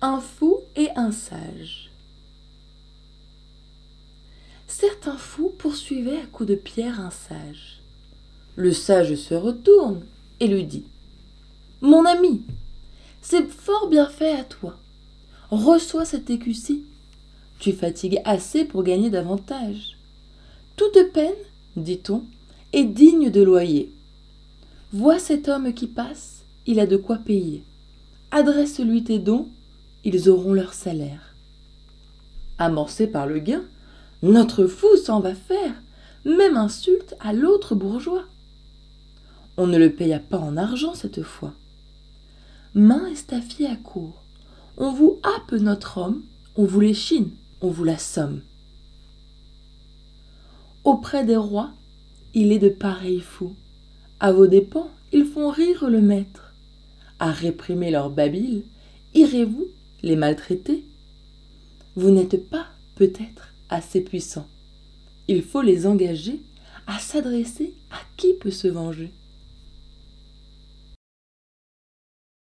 Un fou et un sage. Certain fou poursuivait à coups de pierre un sage. Le sage se retourne et lui dit Mon ami, c'est fort bien fait à toi. Reçois cet écu-ci. Tu fatigues assez pour gagner davantage. Toute peine, dit-on, est digne de loyer. Vois cet homme qui passe, il a de quoi payer. Adresse-lui tes dons, ils auront leur salaire. Amorcé par le gain, notre fou s'en va faire, même insulte à l'autre bourgeois. On ne le paya pas en argent cette fois. Main estafiée à court, on vous happe notre homme, on vous l'échine, on vous l'assomme. Auprès des rois, il est de pareils fous. À vos dépens, ils font rire le maître. À réprimer leur babile, irez-vous les maltraiter Vous n'êtes pas, peut-être, assez puissants. Il faut les engager à s'adresser à qui peut se venger.